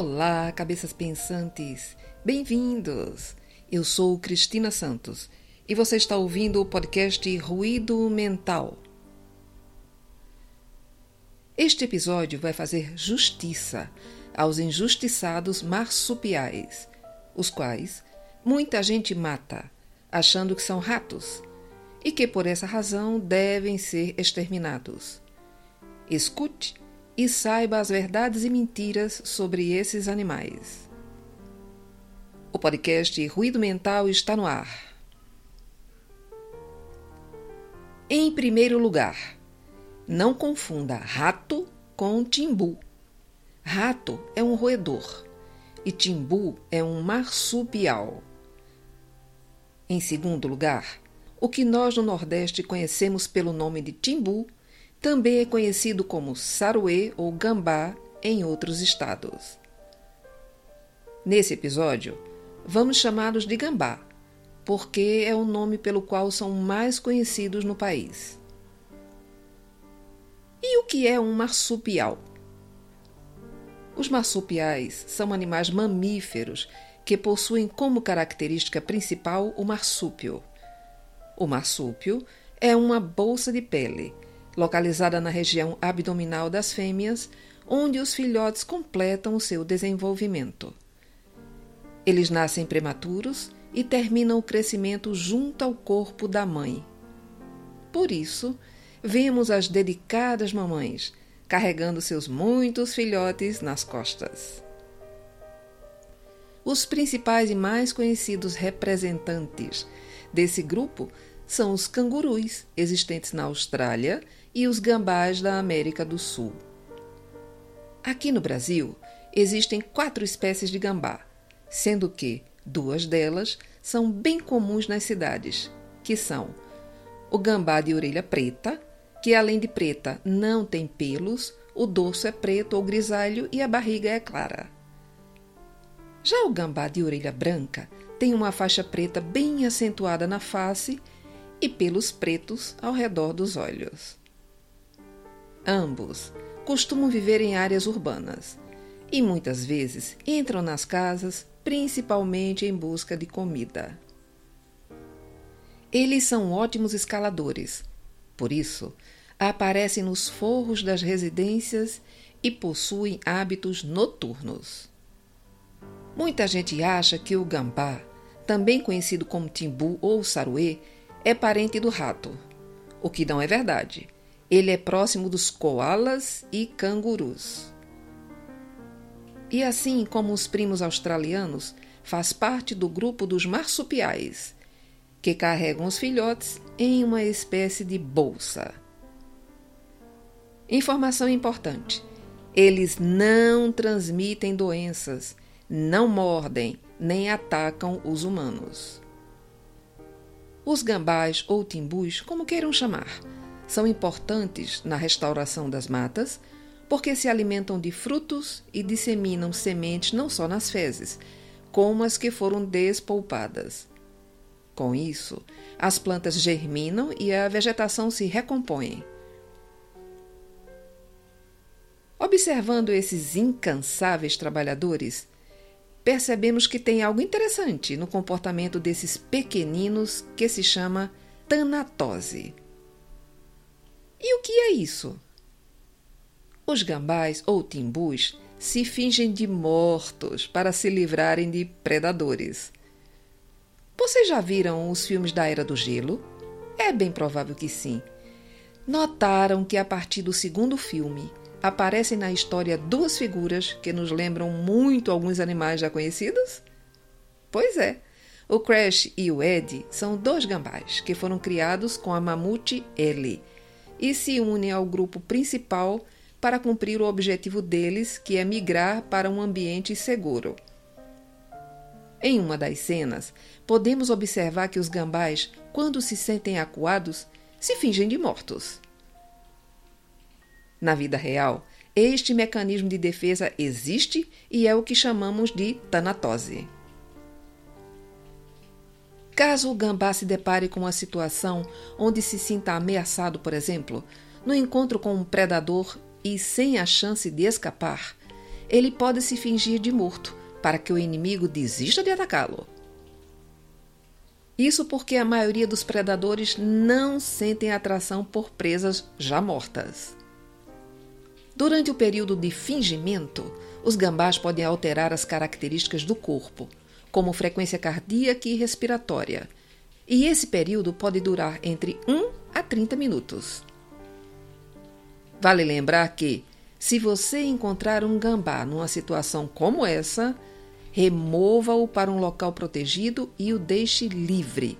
Olá, cabeças pensantes! Bem-vindos! Eu sou Cristina Santos e você está ouvindo o podcast Ruído Mental. Este episódio vai fazer justiça aos injustiçados marsupiais, os quais muita gente mata, achando que são ratos e que por essa razão devem ser exterminados. Escute e saiba as verdades e mentiras sobre esses animais. O podcast Ruído Mental está no ar. Em primeiro lugar, não confunda rato com timbu. Rato é um roedor e timbu é um marsupial. Em segundo lugar, o que nós no Nordeste conhecemos pelo nome de timbu também é conhecido como saruê ou gambá em outros estados. Nesse episódio, vamos chamá-los de gambá, porque é o nome pelo qual são mais conhecidos no país. E o que é um marsupial? Os marsupiais são animais mamíferos que possuem como característica principal o marsúpio. O marsúpio é uma bolsa de pele localizada na região abdominal das fêmeas, onde os filhotes completam o seu desenvolvimento. Eles nascem prematuros e terminam o crescimento junto ao corpo da mãe. Por isso, vemos as dedicadas mamães carregando seus muitos filhotes nas costas. Os principais e mais conhecidos representantes desse grupo são os cangurus, existentes na Austrália e os gambás da América do Sul. Aqui no Brasil, existem quatro espécies de gambá, sendo que duas delas são bem comuns nas cidades, que são o gambá de orelha preta, que além de preta não tem pelos, o dorso é preto ou grisalho e a barriga é clara. Já o gambá de orelha branca tem uma faixa preta bem acentuada na face e pelos pretos ao redor dos olhos. Ambos costumam viver em áreas urbanas e muitas vezes entram nas casas principalmente em busca de comida. Eles são ótimos escaladores, por isso aparecem nos forros das residências e possuem hábitos noturnos. Muita gente acha que o gambá, também conhecido como timbu ou saruê, é parente do rato, o que não é verdade ele é próximo dos koalas e cangurus. E assim como os primos australianos, faz parte do grupo dos marsupiais, que carregam os filhotes em uma espécie de bolsa. Informação importante: eles não transmitem doenças, não mordem nem atacam os humanos. Os gambás ou timbus, como queiram chamar, são importantes na restauração das matas porque se alimentam de frutos e disseminam sementes não só nas fezes, como as que foram despolpadas. Com isso, as plantas germinam e a vegetação se recompõe. Observando esses incansáveis trabalhadores, percebemos que tem algo interessante no comportamento desses pequeninos que se chama tanatose. E o que é isso? Os gambás ou timbus se fingem de mortos para se livrarem de predadores. Vocês já viram os filmes da Era do Gelo? É bem provável que sim. Notaram que a partir do segundo filme aparecem na história duas figuras que nos lembram muito alguns animais já conhecidos? Pois é. O Crash e o Ed são dois gambás que foram criados com a mamute Ellie e se unem ao grupo principal para cumprir o objetivo deles, que é migrar para um ambiente seguro. Em uma das cenas, podemos observar que os gambás, quando se sentem acuados, se fingem de mortos. Na vida real, este mecanismo de defesa existe e é o que chamamos de tanatose. Caso o gambá se depare com uma situação onde se sinta ameaçado, por exemplo, no encontro com um predador e sem a chance de escapar, ele pode se fingir de morto para que o inimigo desista de atacá-lo. Isso porque a maioria dos predadores não sentem atração por presas já mortas. Durante o período de fingimento, os gambás podem alterar as características do corpo, como frequência cardíaca e respiratória, e esse período pode durar entre 1 a 30 minutos. Vale lembrar que, se você encontrar um gambá numa situação como essa, remova-o para um local protegido e o deixe livre.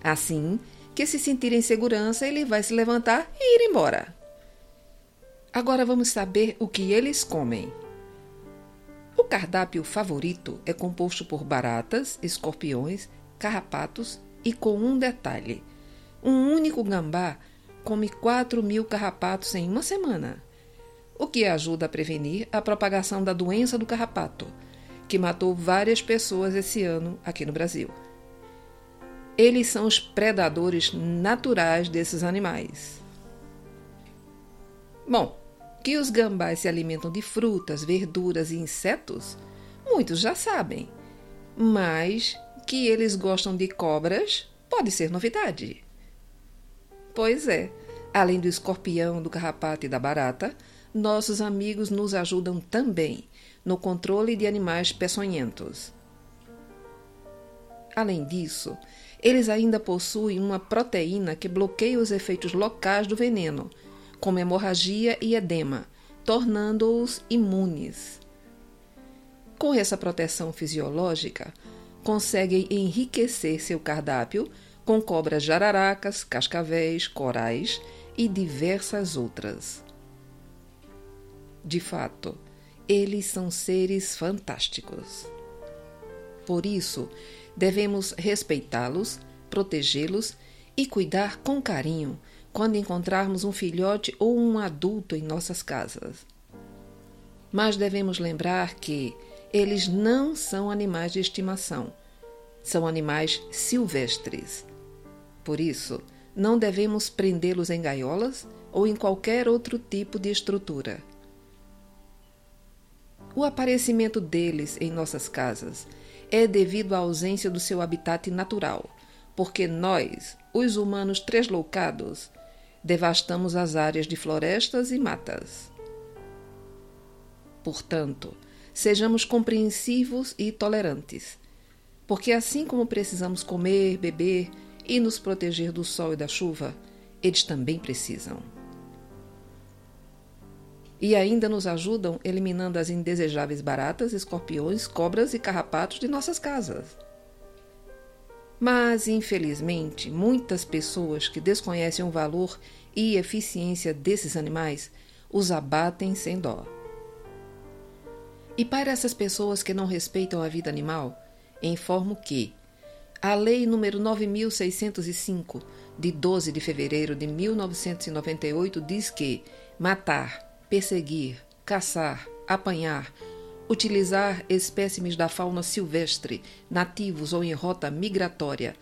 Assim que se sentir em segurança, ele vai se levantar e ir embora. Agora vamos saber o que eles comem. O cardápio favorito é composto por baratas, escorpiões, carrapatos e com um detalhe: um único gambá come 4 mil carrapatos em uma semana, o que ajuda a prevenir a propagação da doença do carrapato, que matou várias pessoas esse ano aqui no Brasil. Eles são os predadores naturais desses animais. Bom, que os gambás se alimentam de frutas, verduras e insetos, muitos já sabem. Mas que eles gostam de cobras pode ser novidade. Pois é, além do escorpião, do carrapato e da barata, nossos amigos nos ajudam também no controle de animais peçonhentos. Além disso, eles ainda possuem uma proteína que bloqueia os efeitos locais do veneno, como hemorragia e edema, tornando-os imunes. Com essa proteção fisiológica, conseguem enriquecer seu cardápio com cobras jararacas, cascavéis, corais e diversas outras. De fato, eles são seres fantásticos. Por isso, devemos respeitá-los, protegê-los e cuidar com carinho quando encontrarmos um filhote ou um adulto em nossas casas. Mas devemos lembrar que eles não são animais de estimação, são animais silvestres. Por isso, não devemos prendê-los em gaiolas ou em qualquer outro tipo de estrutura. O aparecimento deles em nossas casas é devido à ausência do seu habitat natural, porque nós, os humanos tresloucados, devastamos as áreas de florestas e matas. Portanto, sejamos compreensivos e tolerantes, porque assim como precisamos comer, beber e nos proteger do sol e da chuva, eles também precisam. E ainda nos ajudam eliminando as indesejáveis baratas, escorpiões, cobras e carrapatos de nossas casas. Mas, infelizmente, muitas pessoas que desconhecem o valor e eficiência desses animais os abatem sem dó. E para essas pessoas que não respeitam a vida animal, informo que a Lei nº 9605, de 12 de fevereiro de 1998, diz que matar, perseguir, caçar, apanhar, utilizar espécimes da fauna silvestre, nativos ou em rota migratória,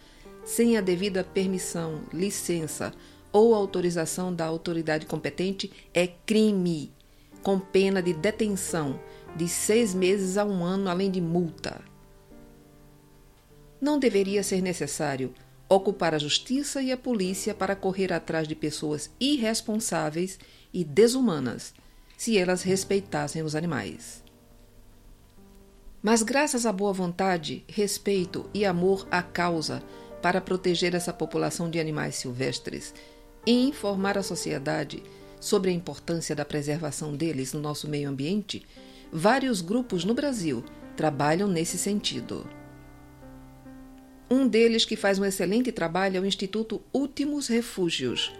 sem a devida permissão, licença ou autorização da autoridade competente, é crime, com pena de detenção de seis meses a um ano, além de multa. Não deveria ser necessário ocupar a justiça e a polícia para correr atrás de pessoas irresponsáveis e desumanas, se elas respeitassem os animais. Mas, graças à boa vontade, respeito e amor à causa para proteger essa população de animais silvestres e informar a sociedade sobre a importância da preservação deles no nosso meio ambiente, vários grupos no Brasil trabalham nesse sentido. Um deles que faz um excelente trabalho é o Instituto Últimos Refúgios,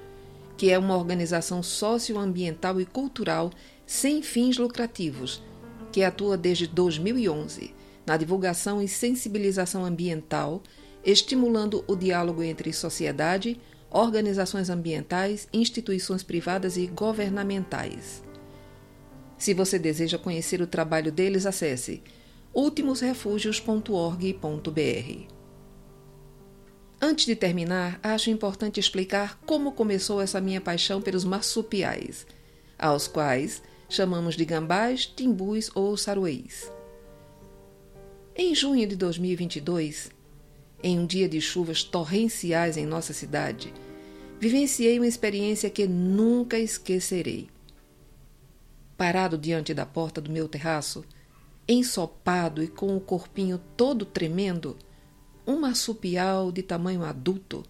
que é uma organização socioambiental e cultural sem fins lucrativos que atua desde 2011 na divulgação e sensibilização ambiental, estimulando o diálogo entre sociedade, organizações ambientais, instituições privadas e governamentais. Se você deseja conhecer o trabalho deles, acesse ultimosrefugios.org.br. Antes de terminar, acho importante explicar como começou essa minha paixão pelos marsupiais, aos quais chamamos de gambás, timbus ou saruês. Em junho de 2022, em um dia de chuvas torrenciais em nossa cidade, vivenciei uma experiência que nunca esquecerei. Parado diante da porta do meu terraço, ensopado e com o corpinho todo tremendo, um marsupial de tamanho adulto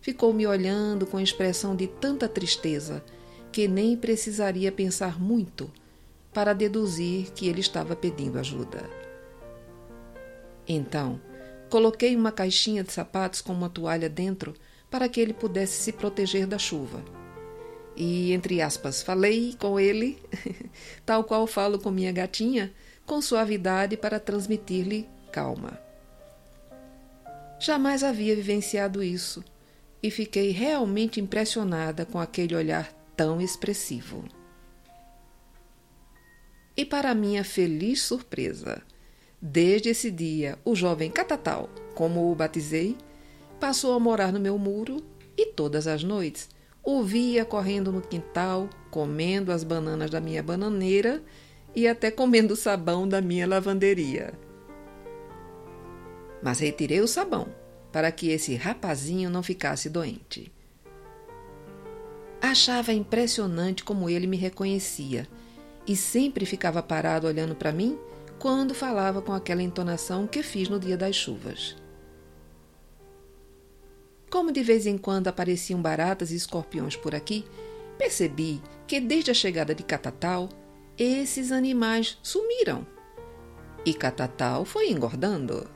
ficou me olhando com expressão de tanta tristeza que nem precisaria pensar muito para deduzir que ele estava pedindo ajuda. Então, coloquei uma caixinha de sapatos com uma toalha dentro para que ele pudesse se proteger da chuva. E, entre aspas, falei com ele, tal qual falo com minha gatinha, com suavidade para transmitir-lhe calma. Jamais havia vivenciado isso e fiquei realmente impressionada com aquele olhar tão expressivo. E para minha feliz surpresa, desde esse dia, o jovem Catatal, como o batizei, passou a morar no meu muro e todas as noites o via correndo no quintal, comendo as bananas da minha bananeira e até comendo o sabão da minha lavanderia. Mas retirei o sabão para que esse rapazinho não ficasse doente. Achava impressionante como ele me reconhecia e sempre ficava parado olhando para mim quando falava com aquela entonação que fiz no dia das chuvas. Como de vez em quando apareciam baratas e escorpiões por aqui, percebi que desde a chegada de Catatal, esses animais sumiram. E Catatal foi engordando.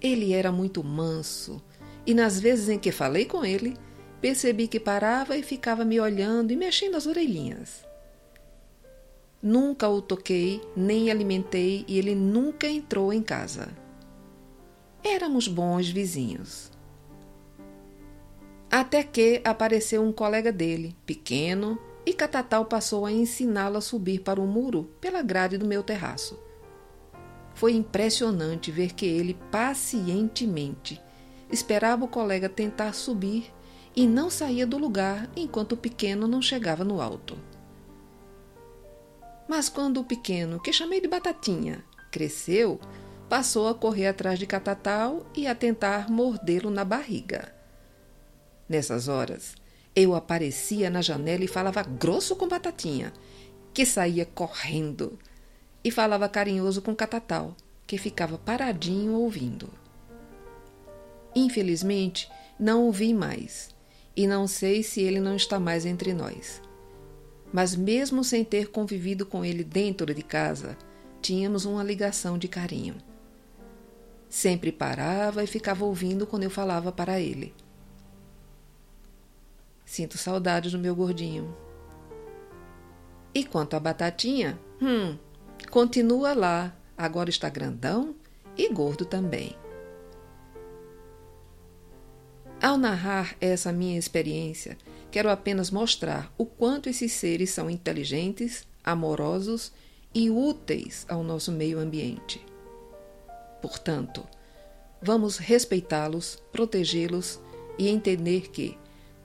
Ele era muito manso, e nas vezes em que falei com ele, percebi que parava e ficava me olhando e mexendo as orelhinhas. Nunca o toquei, nem alimentei e ele nunca entrou em casa. Éramos bons vizinhos. Até que apareceu um colega dele, pequeno, e Catatal passou a ensiná-lo a subir para o muro pela grade do meu terraço. Foi impressionante ver que ele pacientemente esperava o colega tentar subir e não saía do lugar enquanto o pequeno não chegava no alto. Mas quando o pequeno, que chamei de Batatinha, cresceu, passou a correr atrás de Catatal e a tentar mordê-lo na barriga. Nessas horas, eu aparecia na janela e falava grosso com Batatinha, que saía correndo, e falava carinhoso com Catatal, que ficava paradinho ouvindo. Infelizmente, não o vi mais e não sei se ele não está mais entre nós. Mas, mesmo sem ter convivido com ele dentro de casa, tínhamos uma ligação de carinho. Sempre parava e ficava ouvindo quando eu falava para ele. Sinto saudade do meu gordinho. E quanto à batatinha, hum, continua lá, agora está grandão e gordo também. Ao narrar essa minha experiência, quero apenas mostrar o quanto esses seres são inteligentes, amorosos e úteis ao nosso meio ambiente. Portanto, vamos respeitá-los, protegê-los e entender que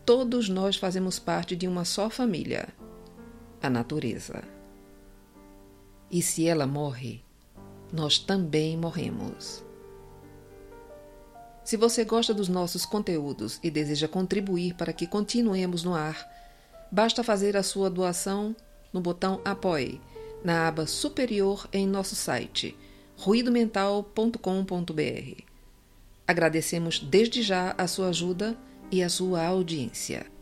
todos nós fazemos parte de uma só família, a natureza. E se ela morre, nós também morremos. Se você gosta dos nossos conteúdos e deseja contribuir para que continuemos no ar, basta fazer a sua doação no botão Apoie, na aba superior em nosso site ruidomental.com.br. Agradecemos desde já a sua ajuda e a sua audiência.